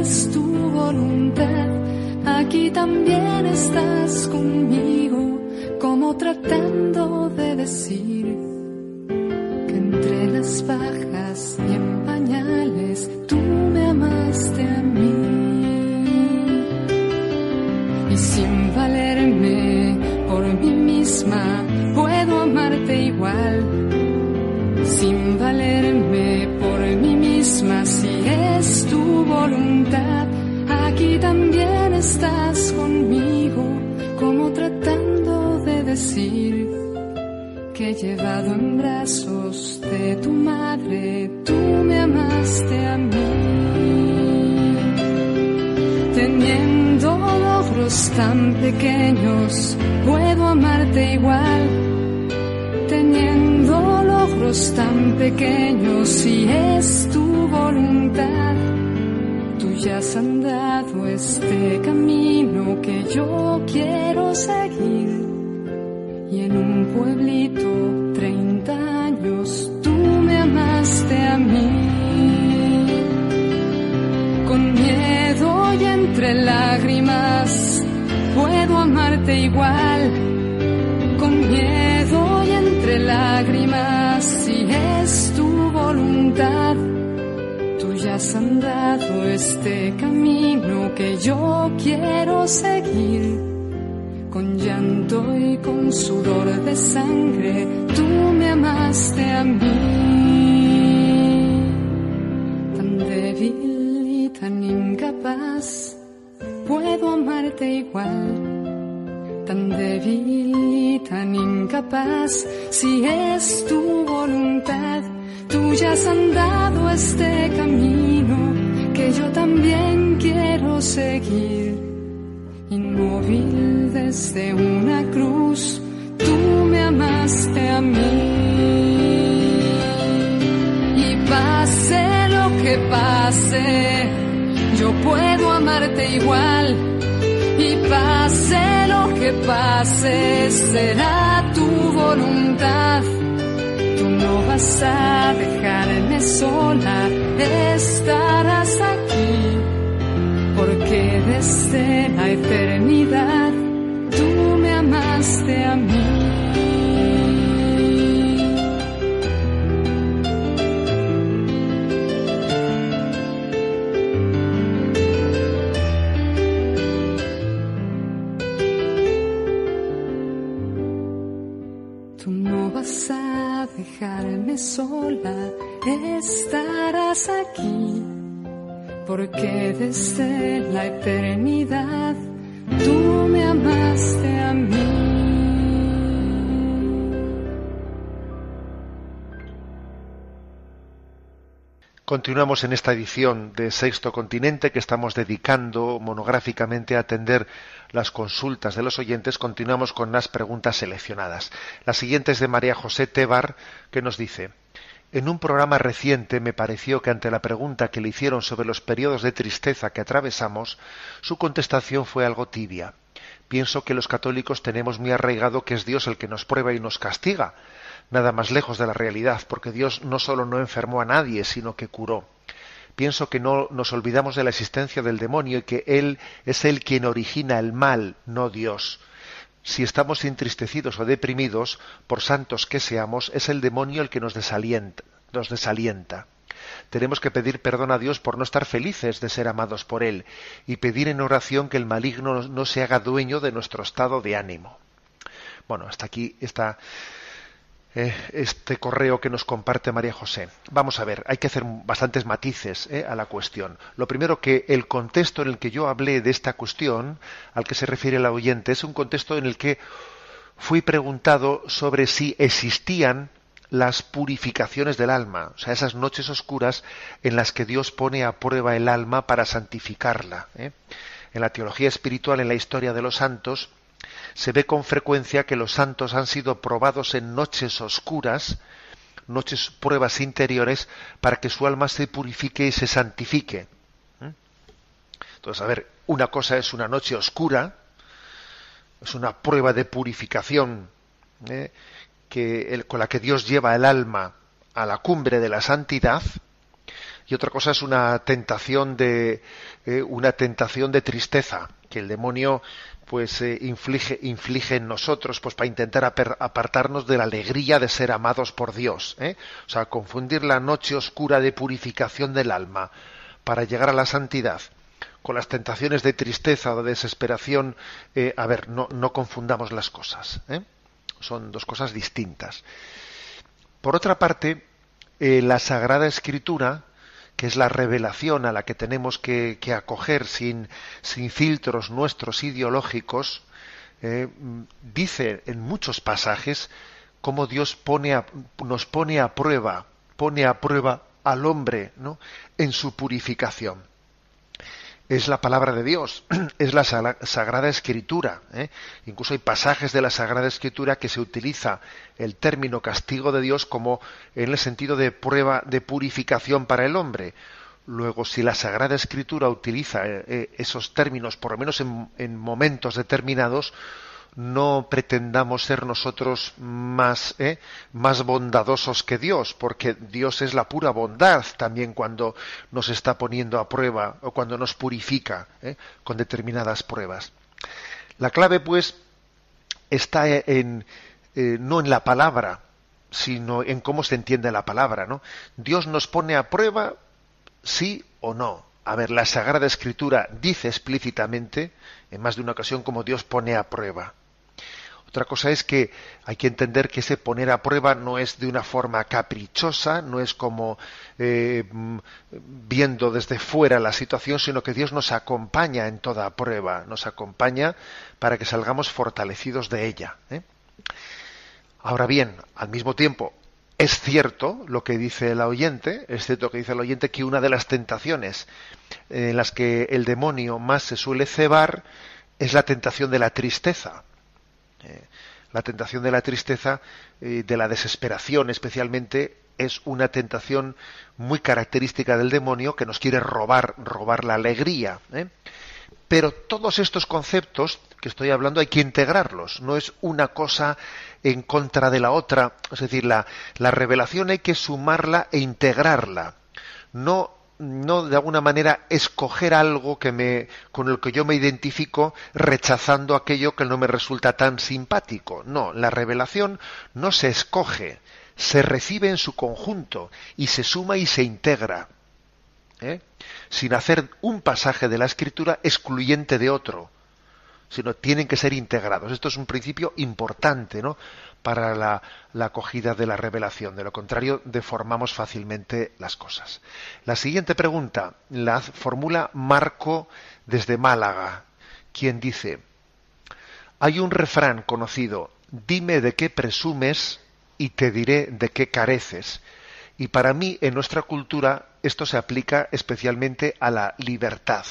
es tu voluntad. Aquí también estás conmigo, como tratando de decir que entre las bajas y en pañales tú me amaste a mí. Y sin valerme por mí misma, que llevado en brazos de tu madre, tú me amaste a mí. Teniendo logros tan pequeños, puedo amarte igual. Teniendo logros tan pequeños, si es tu voluntad, tú ya has andado este camino que yo quiero seguir. Y en un pueblito, 30 años, tú me amaste a mí. Con miedo y entre lágrimas, puedo amarte igual. Con miedo y entre lágrimas, si es tu voluntad, tú ya has andado este camino que yo quiero seguir llanto y con sudor de sangre, tú me amaste a mí. Tan débil y tan incapaz, puedo amarte igual. Tan débil y tan incapaz, si es tu voluntad, tú ya has andado este camino que yo también quiero seguir inmóvil desde una cruz, tú me amaste a mí. Y pase lo que pase, yo puedo amarte igual. Y pase lo que pase, será tu voluntad. Tú no vas a dejarme sola, estarás aquí desde la eternidad. Tú me amaste a mí. Tú no vas a dejarme sola, estarás aquí porque desde la eternidad tú me amaste a mí. Continuamos en esta edición de Sexto Continente que estamos dedicando monográficamente a atender las consultas de los oyentes. Continuamos con las preguntas seleccionadas. La siguiente es de María José Tebar que nos dice En un programa reciente me pareció que ante la pregunta que le hicieron sobre los periodos de tristeza que atravesamos, su contestación fue algo tibia. Pienso que los católicos tenemos muy arraigado que es Dios el que nos prueba y nos castiga nada más lejos de la realidad, porque Dios no solo no enfermó a nadie, sino que curó. Pienso que no nos olvidamos de la existencia del demonio y que Él es Él quien origina el mal, no Dios. Si estamos entristecidos o deprimidos, por santos que seamos, es el demonio el que nos desalienta. Nos desalienta. Tenemos que pedir perdón a Dios por no estar felices de ser amados por Él y pedir en oración que el maligno no se haga dueño de nuestro estado de ánimo. Bueno, hasta aquí está eh, este correo que nos comparte María José. Vamos a ver, hay que hacer bastantes matices eh, a la cuestión. Lo primero que el contexto en el que yo hablé de esta cuestión, al que se refiere el oyente, es un contexto en el que fui preguntado sobre si existían las purificaciones del alma, o sea, esas noches oscuras en las que Dios pone a prueba el alma para santificarla. Eh. En la teología espiritual, en la historia de los santos, se ve con frecuencia que los santos han sido probados en noches oscuras, noches pruebas interiores, para que su alma se purifique y se santifique. ¿Mm? Entonces, a ver, una cosa es una noche oscura, es una prueba de purificación ¿eh? que, con la que Dios lleva el alma a la cumbre de la santidad, y otra cosa es una tentación de eh, una tentación de tristeza que el demonio pues eh, inflige, inflige en nosotros pues para intentar apartarnos de la alegría de ser amados por Dios. ¿eh? O sea, confundir la noche oscura de purificación del alma para llegar a la santidad con las tentaciones de tristeza o de desesperación, eh, a ver, no, no, confundamos las cosas. Son dos cosas distintas. Por otra parte, la Sagrada Escritura que es la revelación a la que tenemos que, acoger sin, sin, filtros nuestros ideológicos, eh, dice en muchos pasajes cómo Dios nos pone a prueba, pone a prueba al hombre ¿no? en su purificación es la palabra de Dios, es la Sagrada Escritura. ¿eh? Incluso hay pasajes de la Sagrada Escritura que se utiliza el término castigo de Dios como en el sentido de prueba de purificación para el hombre. Luego, si la Sagrada Escritura utiliza eh, eh, esos términos, por lo menos en momentos determinados, no pretendamos ser nosotros más, ¿eh? más bondadosos que Dios, porque Dios es la pura bondad también cuando nos está poniendo a prueba o cuando nos purifica ¿eh? con determinadas pruebas. La clave, pues, está en, eh, no en la palabra, sino en cómo se entiende la palabra, ¿no? Dios nos pone a prueba, sí o no. A ver, la Sagrada Escritura dice explícitamente, en más de una ocasión, cómo Dios pone a prueba. Otra cosa es que hay que entender que ese poner a prueba no es de una forma caprichosa, no es como eh, mm, viendo desde fuera la situación, sino que Dios nos acompaña en toda prueba, nos acompaña para que salgamos fortalecidos de ella. ¿eh? Ahora bien, al mismo tiempo, es cierto lo que dice el oyente, es cierto que dice el oyente que una de las tentaciones en las que el demonio más se suele cebar es la tentación de la tristeza eh, la tentación de la tristeza, eh, de la desesperación especialmente, es una tentación muy característica del demonio que nos quiere robar, robar la alegría. ¿eh? Pero todos estos conceptos que estoy hablando hay que integrarlos, no es una cosa en contra de la otra, es decir, la, la revelación hay que sumarla e integrarla. No no de alguna manera escoger algo que me, con el que yo me identifico rechazando aquello que no me resulta tan simpático. No, la revelación no se escoge, se recibe en su conjunto y se suma y se integra. ¿eh? Sin hacer un pasaje de la escritura excluyente de otro. Sino tienen que ser integrados. Esto es un principio importante, ¿no? para la, la, acogida de la revelación. De lo contrario, deformamos fácilmente las cosas. La siguiente pregunta la formula Marco desde Málaga, quien dice, hay un refrán conocido, dime de qué presumes y te diré de qué careces. Y para mí, en nuestra cultura, esto se aplica especialmente a la libertad.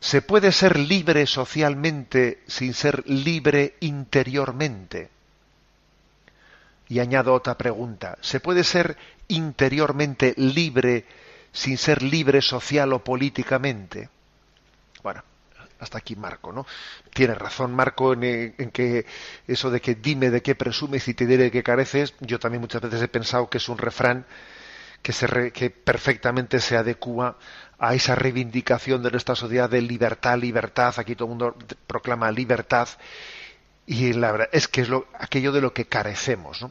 ¿Se puede ser libre socialmente sin ser libre interiormente? Y añado otra pregunta. ¿Se puede ser interiormente libre sin ser libre social o políticamente? Bueno, hasta aquí Marco, ¿no? Tiene razón Marco en, que eso de que dime de qué presumes y te diré de qué careces, yo también muchas veces he pensado que es un refrán que, se que perfectamente se adecua a esa reivindicación de nuestra sociedad de libertad, libertad, aquí todo el mundo proclama libertad, y la verdad es que es lo, aquello de lo que carecemos.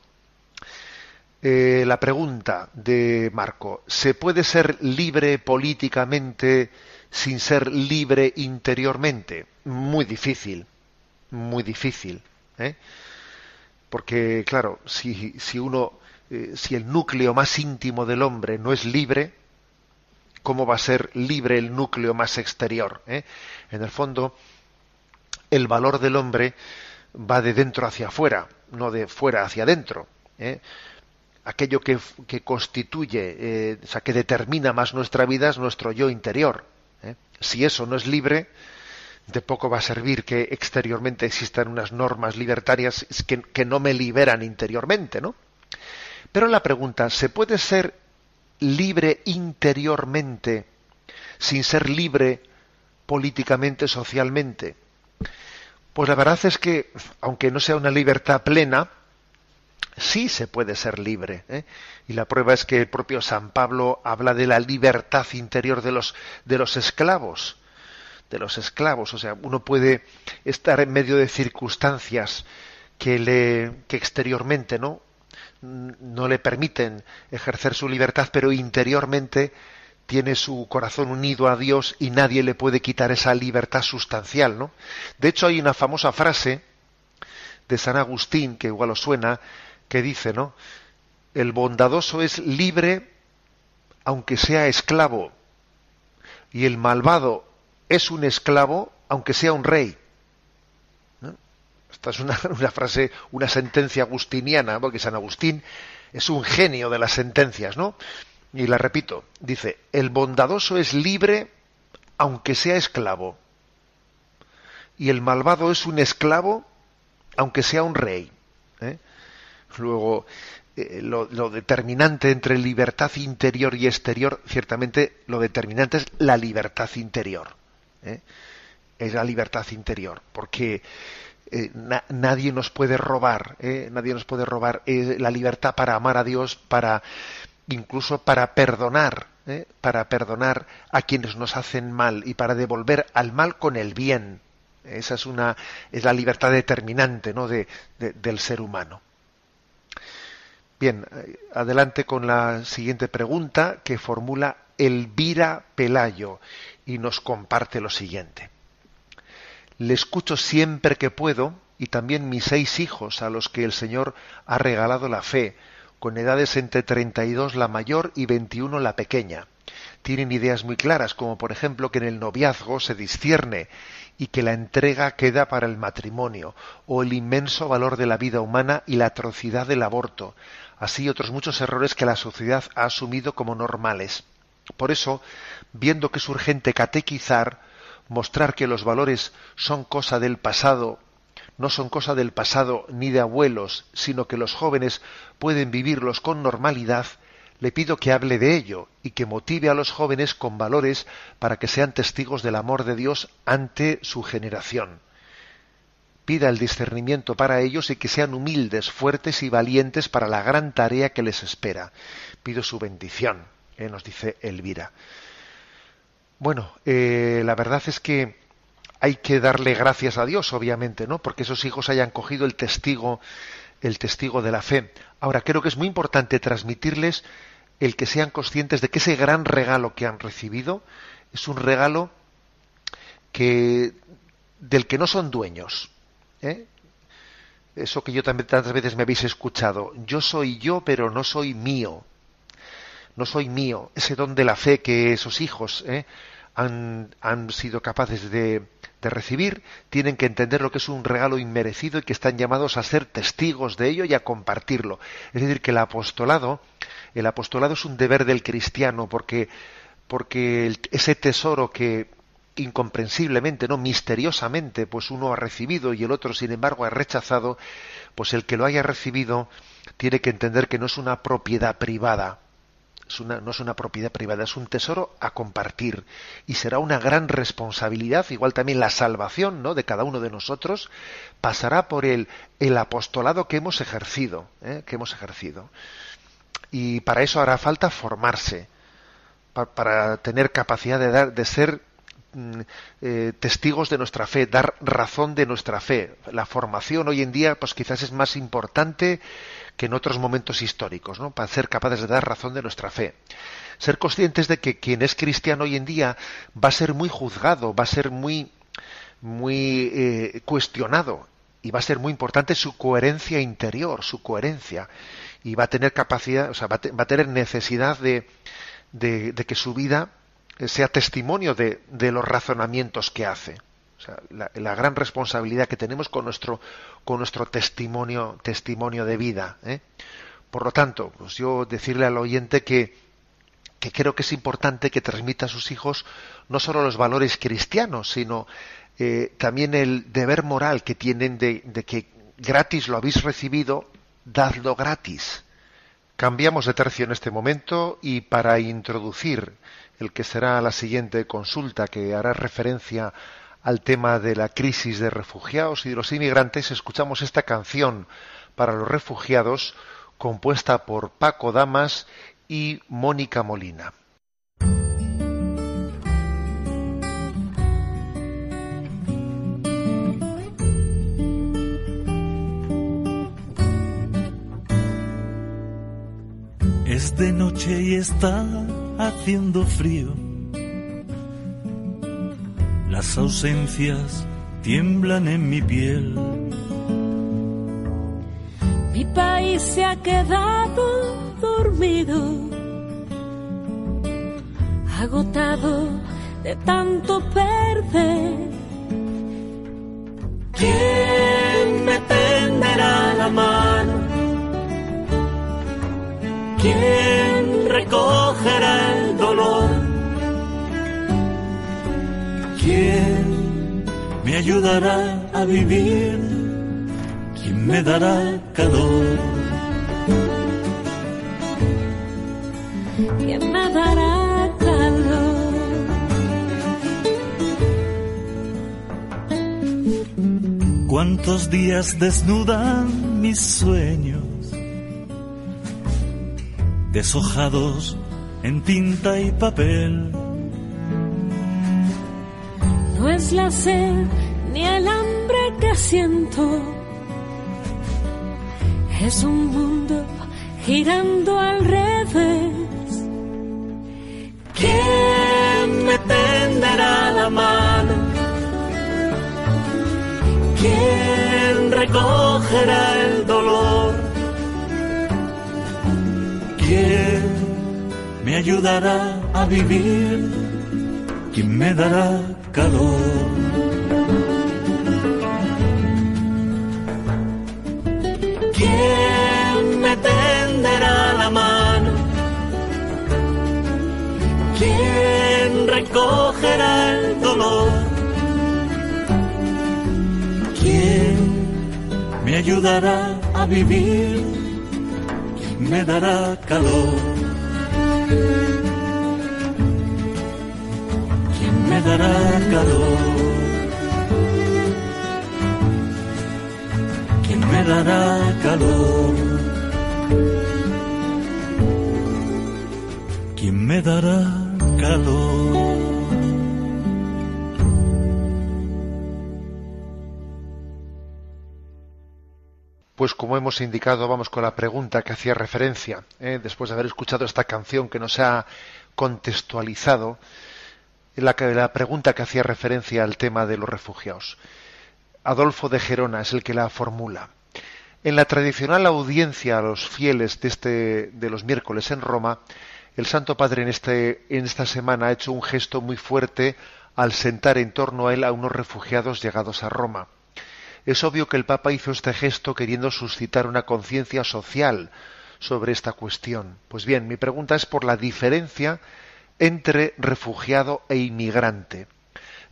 Eh, la pregunta de Marco, ¿se puede ser libre políticamente sin ser libre interiormente? Muy difícil, muy difícil. ¿eh? Porque, claro, si, si uno, eh, si el núcleo más íntimo del hombre no es libre, cómo va a ser libre el núcleo más exterior. ¿eh? En el fondo, el valor del hombre va de dentro hacia afuera, no de fuera hacia adentro. ¿eh? Aquello que, constituye, eh, o sea, que determina más nuestra vida es nuestro yo interior. Si eso no es libre, de poco va a servir que exteriormente existan unas normas libertarias que, que no me liberan interiormente, ¿no? Pero la pregunta, ¿se puede ser libre interiormente sin ser libre políticamente, socialmente? Pues la verdad es que, aunque no sea una libertad plena, sí se puede ser libre. ¿eh? Y la prueba es que el propio San Pablo habla de la libertad interior de los, de los esclavos. De los esclavos. O sea, uno puede estar en medio de circunstancias que, le, que exteriormente no no le permiten ejercer su libertad, pero interiormente tiene su corazón unido a Dios y nadie le puede quitar esa libertad sustancial, ¿no? De hecho, hay una famosa frase de San Agustín, que igual os suena, que dice, ¿no? El bondadoso es libre aunque sea esclavo, y el malvado es un esclavo aunque sea un rey. Esta es una, frase, una sentencia agustiniana, porque San Agustín es un genio de las sentencias, ¿no? Y la repito, dice, el bondadoso es libre aunque sea esclavo, y el malvado es un esclavo aunque sea un rey. ¿eh? Luego, eh, lo, determinante entre libertad interior y exterior, ciertamente lo determinante es la libertad interior. ¿eh? Es la libertad interior, porque eh, nadie nos puede robar, eh, nadie nos puede robar eh, la libertad para amar a Dios, para incluso para perdonar, para perdonar a quienes nos hacen mal y para devolver al mal con el bien. Esa es una es la libertad determinante, ¿no? de, del ser humano. Bien, adelante con la siguiente pregunta que formula Elvira Pelayo y nos comparte lo siguiente. Le escucho siempre que puedo y también mis seis hijos a los que el Señor ha regalado la fe, con edades entre 32 la mayor y 21 la pequeña. Tienen ideas muy claras, como por ejemplo que en el noviazgo se discierne y que la entrega queda para el matrimonio, o el inmenso valor de la vida humana y la atrocidad del aborto, así otros muchos errores que la sociedad ha asumido como normales. Por eso, viendo que es urgente catequizar, mostrar que los valores son cosa del pasado, no son cosa del pasado ni de abuelos, sino que los jóvenes pueden vivirlos con normalidad, le pido que hable de ello y que motive a los jóvenes con valores para que sean testigos del amor de Dios ante su generación. Pida el discernimiento para ellos y que sean humildes, fuertes y valientes para la gran tarea que les espera. Pido su bendición, eh, nos dice Elvira. Bueno, eh, la verdad es que hay que darle gracias a Dios, obviamente, ¿no? Porque esos hijos hayan cogido el testigo, el testigo de la fe. Ahora, creo que es muy importante transmitirles el que sean conscientes de que ese gran regalo que han recibido es un regalo que del que no son dueños. ¿eh? Eso que yo también tantas veces me habéis escuchado. Yo soy yo, pero no soy mío. No soy mío. Ese don de la fe que esos hijos ¿eh? han, han sido capaces de, de recibir, tienen que entender lo que es un regalo inmerecido y que están llamados a ser testigos de ello y a compartirlo. Es decir, que el apostolado, el apostolado es un deber del cristiano porque, porque ese tesoro que incomprensiblemente, no misteriosamente, pues uno ha recibido y el otro, sin embargo, ha rechazado, pues el que lo haya recibido tiene que entender que no es una propiedad privada, no es una propiedad privada, es un tesoro a compartir y será una gran responsabilidad, igual también la salvación ¿no? de cada uno de nosotros pasará por el, el apostolado que hemos ejercido, ¿eh? que hemos ejercido. Y para eso hará falta formarse, para tener capacidad de, dar, de ser eh, testigos de nuestra fe, dar razón de nuestra fe. La formación hoy en día, pues quizás es más importante que en otros momentos históricos, ¿no? para ser capaces de dar razón de nuestra fe. Ser conscientes de que quien es cristiano hoy en día va a ser muy juzgado, va a ser muy, muy eh, cuestionado y va a ser muy importante su coherencia interior, su coherencia y va a tener capacidad, o sea, va a, tener necesidad de, de, que su vida sea testimonio de, de los razonamientos que hace la, gran responsabilidad que tenemos con nuestro, con nuestro testimonio, testimonio de vida. ¿eh? Por lo tanto, pues yo decirle al oyente que, que creo que es importante que transmita a sus hijos no solo los valores cristianos, sino eh, también el deber moral que tienen de, de, que gratis lo habéis recibido, dadlo gratis. Cambiamos de tercio en este momento y para introducir el que será la siguiente consulta que hará referencia al tema de la crisis de refugiados y de los inmigrantes, escuchamos esta canción para los refugiados compuesta por Paco Damas y Mónica Molina. Es de noche y está haciendo frío las ausencias tiemblan en mi piel. Mi país se ha quedado dormido, agotado de tanto perder. ¿Quién me tenderá la mano? ¿Quién recogerá el dolor? ¿Quién me ayudará a vivir? ¿Quién me dará calor? ¿Quién me dará calor? ¿Cuántos días desnudan mis sueños? Deshojados en tinta y papel no es la sed ni el hambre que siento. Es un mundo girando al revés. ¿Quién me tenderá la mano? ¿Quién recogerá el dolor? Ayudará a vivir? ¿Quién me dará calor. ¿Quién me tenderá la mano? ¿Quién recogerá el dolor? ¿Quién me ayudará a vivir? ¿Quién me dará calor? Me dará calor? ¿Quién me dará calor? ¿Quién me dará calor? Pues como hemos indicado, vamos con la pregunta que hacía referencia, ¿eh? después de haber escuchado esta canción que nos ha contextualizado la, la pregunta que hacía referencia al tema de los refugiados. Adolfo de Gerona es el que la formula. En la tradicional audiencia a los fieles de, este, de los miércoles en Roma, el Santo Padre en, este, en esta semana ha hecho un gesto muy fuerte al sentar en torno a él a unos refugiados llegados a Roma. Es obvio que el Papa hizo este gesto queriendo suscitar una conciencia social sobre esta cuestión. Pues bien, mi pregunta es por la diferencia entre refugiado e inmigrante.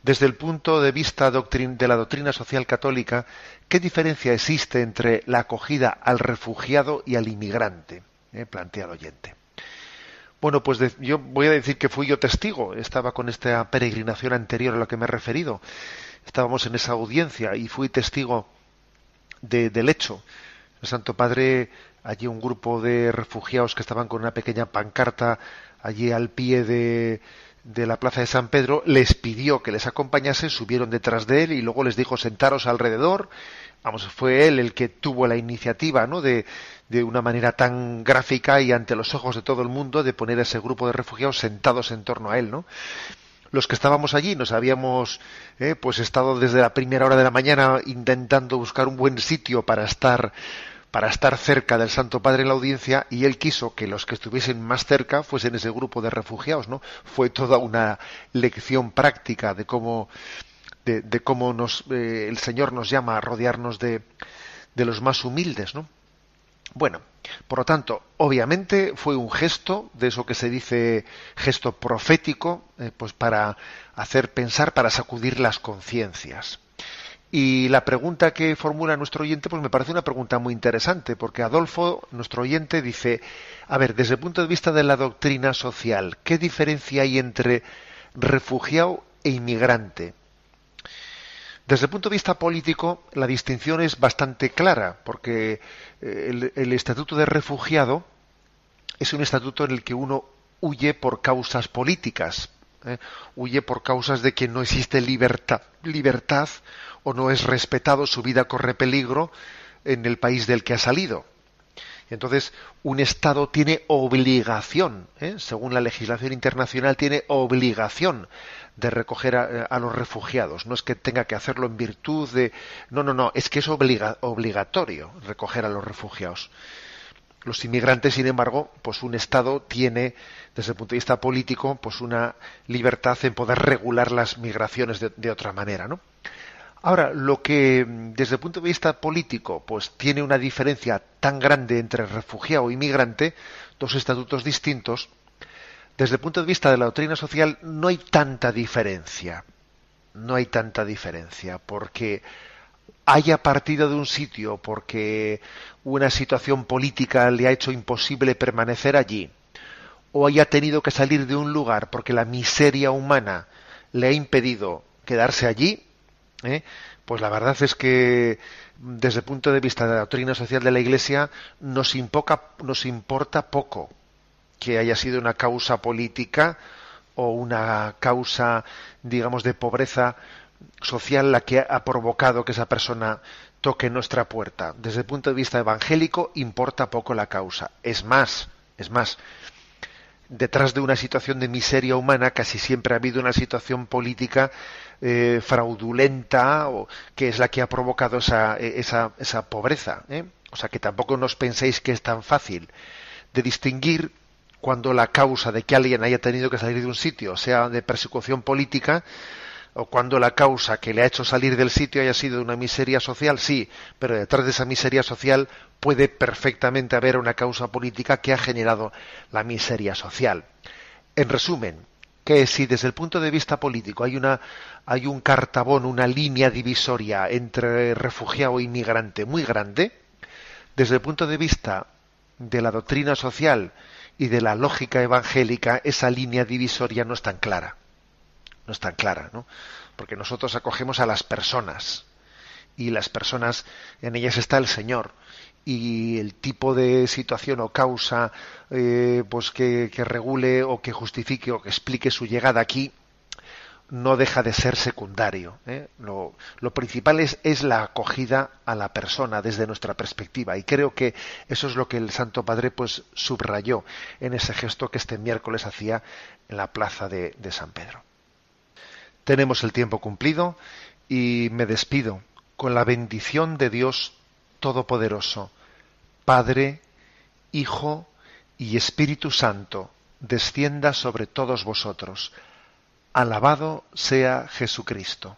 Desde el punto de vista de la doctrina social católica, ¿qué diferencia existe entre la acogida al refugiado y al inmigrante? Eh, plantea el oyente. Bueno, pues yo voy a decir que fui yo testigo, estaba con esta peregrinación anterior a la que me he referido, estábamos en esa audiencia y fui testigo del hecho. El Santo Padre, allí un grupo de refugiados que estaban con una pequeña pancarta allí al pie de, de la plaza de San Pedro, les pidió que les acompañase, subieron detrás de él y luego les dijo sentaros alrededor. Vamos, fue él el que tuvo la iniciativa, ¿no? De, de una manera tan gráfica y ante los ojos de todo el mundo de poner a ese grupo de refugiados sentados en torno a él, ¿no? Los que estábamos allí nos habíamos eh, pues estado desde la primera hora de la mañana intentando buscar un buen sitio para estar para estar cerca del Santo Padre en la audiencia y él quiso que los que estuviesen más cerca fuesen ese grupo de refugiados, ¿no? Fue toda una lección práctica de cómo de, cómo nos eh, el Señor nos llama a rodearnos de, de los más humildes, ¿no? Bueno, por lo tanto, obviamente fue un gesto de eso que se dice gesto profético, eh, pues para hacer pensar, para sacudir las conciencias. Y la pregunta que formula nuestro oyente, pues me parece una pregunta muy interesante, porque Adolfo, nuestro oyente, dice, a ver, desde el punto de vista de la doctrina social, ¿qué diferencia hay entre refugiado e inmigrante? Desde el punto de vista político, la distinción es bastante clara, porque eh, el, estatuto de refugiado es un estatuto en el que uno huye por causas políticas, ¿eh? huye por causas de que no existe libertad, libertad o no es respetado, su vida corre peligro en el país del que ha salido. Entonces, un Estado tiene obligación, ¿eh? según la legislación internacional, tiene obligación de recoger a, los refugiados. No es que tenga que hacerlo en virtud de. No, no, no, es que es obligatorio recoger a los refugiados. Los inmigrantes, sin embargo, pues un Estado tiene, desde el punto de vista político, pues una libertad en poder regular las migraciones de, de otra manera, ¿no? Ahora, lo que desde el punto de vista político, pues tiene una diferencia tan grande entre refugiado y migrante, dos estatutos distintos, desde el punto de vista de la doctrina social no hay tanta diferencia. No hay tanta diferencia, porque haya partido de un sitio porque una situación política le ha hecho imposible permanecer allí, o haya tenido que salir de un lugar porque la miseria humana le ha impedido quedarse allí, ¿eh? pues la verdad es que desde el punto de vista de la doctrina social de la Iglesia nos, nos importa poco que haya sido una causa política o una causa, digamos, de pobreza social la que ha provocado que esa persona toque nuestra puerta. Desde el punto de vista evangélico importa poco la causa. Es más, es más, detrás de una situación de miseria humana casi siempre ha habido una situación política eh, fraudulenta o que es la que ha provocado esa, esa, esa pobreza. ¿eh? O sea que tampoco nos penséis que es tan fácil de distinguir cuando la causa de que alguien haya tenido que salir de un sitio sea de persecución política o cuando la causa que le ha hecho salir del sitio haya sido una miseria social, sí, pero detrás de esa miseria social puede perfectamente haber una causa política que ha generado la miseria social. En resumen, que si desde el punto de vista político hay una hay un cartabón, una línea divisoria entre refugiado e inmigrante muy grande, desde el punto de vista de la doctrina social y de la lógica evangélica, esa línea divisoria no es tan clara no es tan clara, ¿no? Porque nosotros acogemos a las personas y las personas, en ellas está el Señor y el tipo de situación o causa eh, pues que, regule o que justifique o que explique su llegada aquí no deja de ser secundario. ¿eh? Lo, lo, principal es, es, la acogida a la persona desde nuestra perspectiva y creo que eso es lo que el Santo Padre pues subrayó en ese gesto que este miércoles hacía en la plaza de San Pedro. Tenemos el tiempo cumplido y me despido con la bendición de Dios Todopoderoso, Padre, Hijo y Espíritu Santo, descienda sobre todos vosotros. Alabado sea Jesucristo.